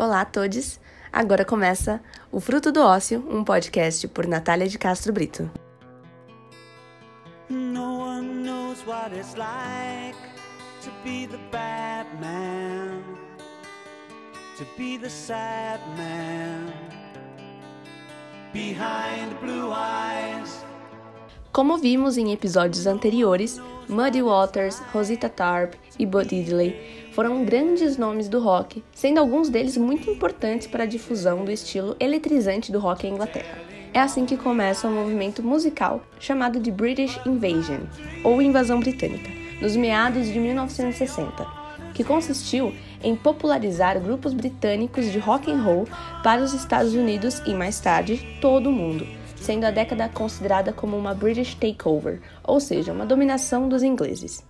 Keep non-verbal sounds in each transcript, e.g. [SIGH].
Olá a todos! Agora começa o Fruto do Ócio, um podcast por Natália de Castro Brito. No one knows what it's like to be the bad man, to be the sad man behind blue eyes. Como vimos em episódios anteriores, Muddy Waters, Rosita Tarp e Bud Diddley foram grandes nomes do rock, sendo alguns deles muito importantes para a difusão do estilo eletrizante do rock em Inglaterra. É assim que começa o um movimento musical chamado de British Invasion, ou Invasão Britânica, nos meados de 1960, que consistiu em popularizar grupos britânicos de rock and roll para os Estados Unidos e mais tarde todo o mundo sendo a década considerada como uma British Takeover, ou seja, uma dominação dos ingleses.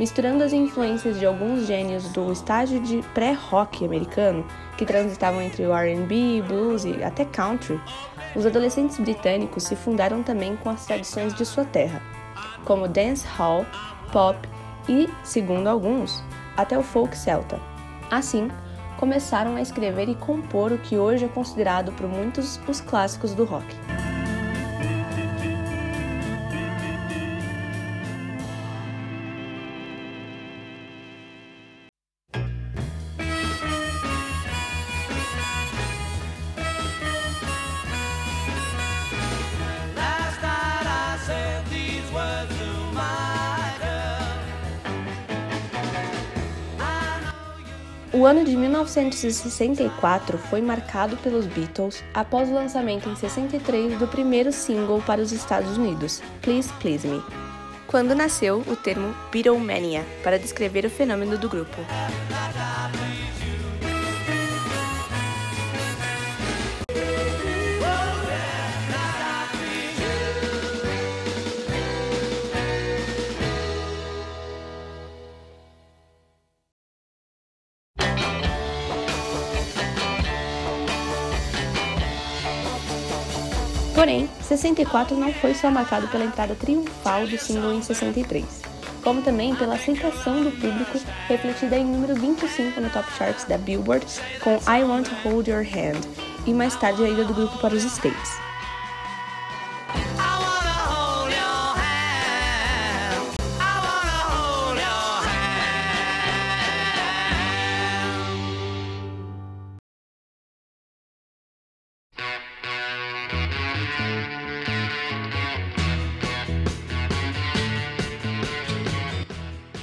Misturando as influências de alguns gênios do estágio de pré-rock americano, que transitavam entre o R&B, blues e até country, os adolescentes britânicos se fundaram também com as tradições de sua terra, como dance hall, pop e, segundo alguns, até o folk celta. Assim, começaram a escrever e compor o que hoje é considerado por muitos os clássicos do rock. O ano de 1964 foi marcado pelos Beatles após o lançamento em 63 do primeiro single para os Estados Unidos, Please Please Me, quando nasceu o termo Beatlemania para descrever o fenômeno do grupo. Porém, 64 não foi só marcado pela entrada triunfal do single em 63, como também pela aceitação do público refletida em número 25 no Top Charts da Billboard com I Want to Hold Your Hand e mais tarde a ida do grupo para os States.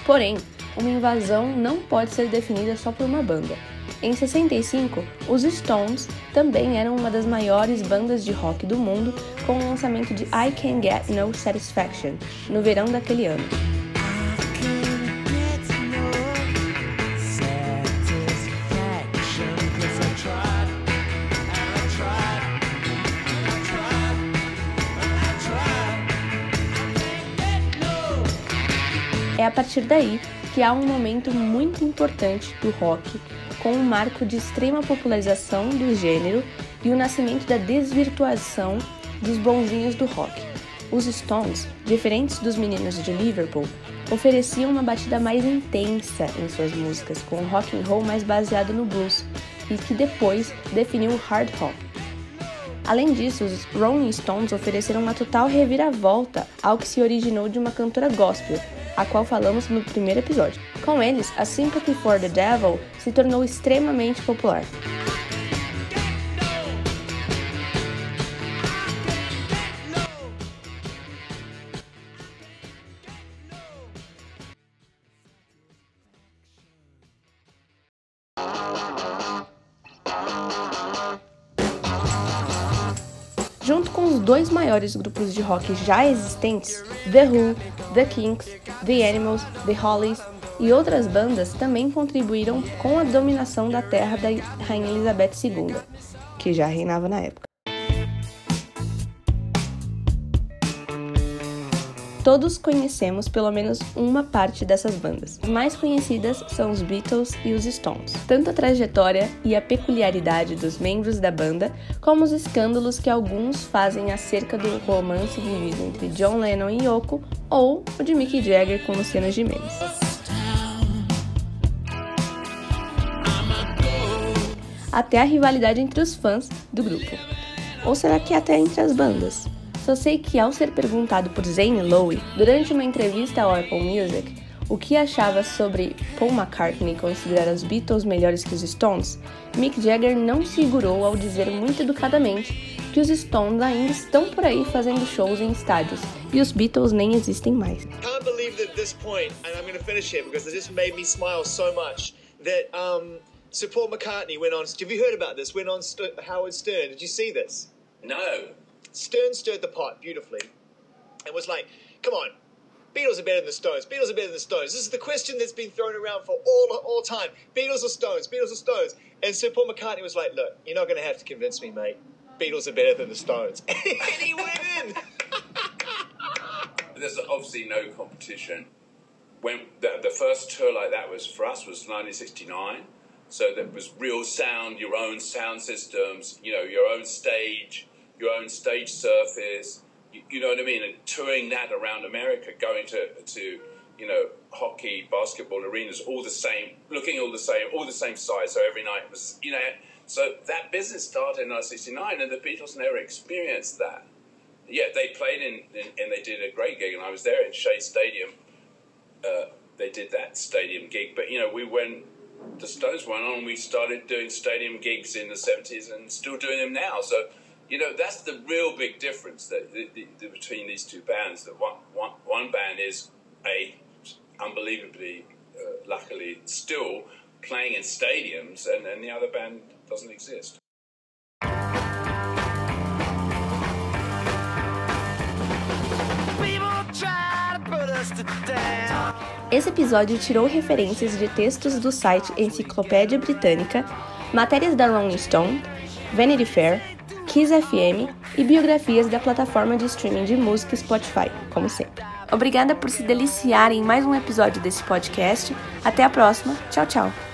Porém, uma invasão não pode ser definida só por uma banda. Em 65, os Stones também eram uma das maiores bandas de rock do mundo com o lançamento de I Can Get No Satisfaction no verão daquele ano. A partir daí que há um momento muito importante do rock, com um marco de extrema popularização do gênero e o nascimento da desvirtuação dos bonzinhos do rock. Os Stones, diferentes dos meninos de Liverpool, ofereciam uma batida mais intensa em suas músicas, com um rock and roll mais baseado no blues e que depois definiu o hard rock. Além disso, os Rolling Stones ofereceram uma total reviravolta ao que se originou de uma cantora gospel, a qual falamos no primeiro episódio. Com eles, a Sympathy for the Devil se tornou extremamente popular. Junto com os dois maiores grupos de rock já existentes, The Who, The Kinks, The Animals, The Hollies e outras bandas também contribuíram com a dominação da terra da Rainha Elizabeth II, que já reinava na época. Todos conhecemos pelo menos uma parte dessas bandas. As mais conhecidas são os Beatles e os Stones. Tanto a trajetória e a peculiaridade dos membros da banda, como os escândalos que alguns fazem acerca do romance vivido entre John Lennon e Yoko ou o de Mick Jagger com Luciano Gimenez. Até a rivalidade entre os fãs do grupo. Ou será que até entre as bandas? Só sei que ao ser perguntado por Zane Lowe durante uma entrevista ao Apple Music o que achava sobre Paul McCartney considerar os Beatles melhores que os Stones, Mick Jagger não segurou ao dizer muito educadamente que os Stones ainda estão por aí fazendo shows em estádios e os Beatles nem existem mais. Can't believe that at this point, and I'm going to finish here because it just made me smile so much that um, Sir Paul McCartney went on. Have you heard about this? Went on St- Howard Stern. Did you see this? No. Stern stirred the pot beautifully and was like, come on, Beatles are better than the Stones. Beatles are better than the Stones. This is the question that's been thrown around for all all time. Beatles or Stones? Beatles or Stones? And Sir Paul McCartney was like, look, you're not going to have to convince me, mate. Beatles are better than the Stones. [LAUGHS] and he went in. [LAUGHS] There's obviously no competition. When the, the first tour like that was for us was 1969, so there was real sound, your own sound systems, you know, your own stage, your own stage surface. You, you know what I mean? And touring that around America, going to to you know hockey, basketball arenas, all the same, looking all the same, all the same size. So every night was you know. So that business started in 1969, and the Beatles never experienced that. Yeah, they played in, in and they did a great gig, and I was there in Shea Stadium. Uh, they did that stadium gig, but you know we went. The Stones went on. We started doing stadium gigs in the 70s and still doing them now. So you know that's the real big difference that the, the, between these two bands. That one, one, one band is a unbelievably, uh, luckily, still playing in stadiums, and, and the other band doesn't exist. Esse episódio tirou referências de textos do site Enciclopédia Britânica, matérias da Rolling Stone, Vanity Fair, Kiss FM e biografias da plataforma de streaming de música Spotify, como sempre. Obrigada por se deliciar em mais um episódio desse podcast. Até a próxima. Tchau, tchau.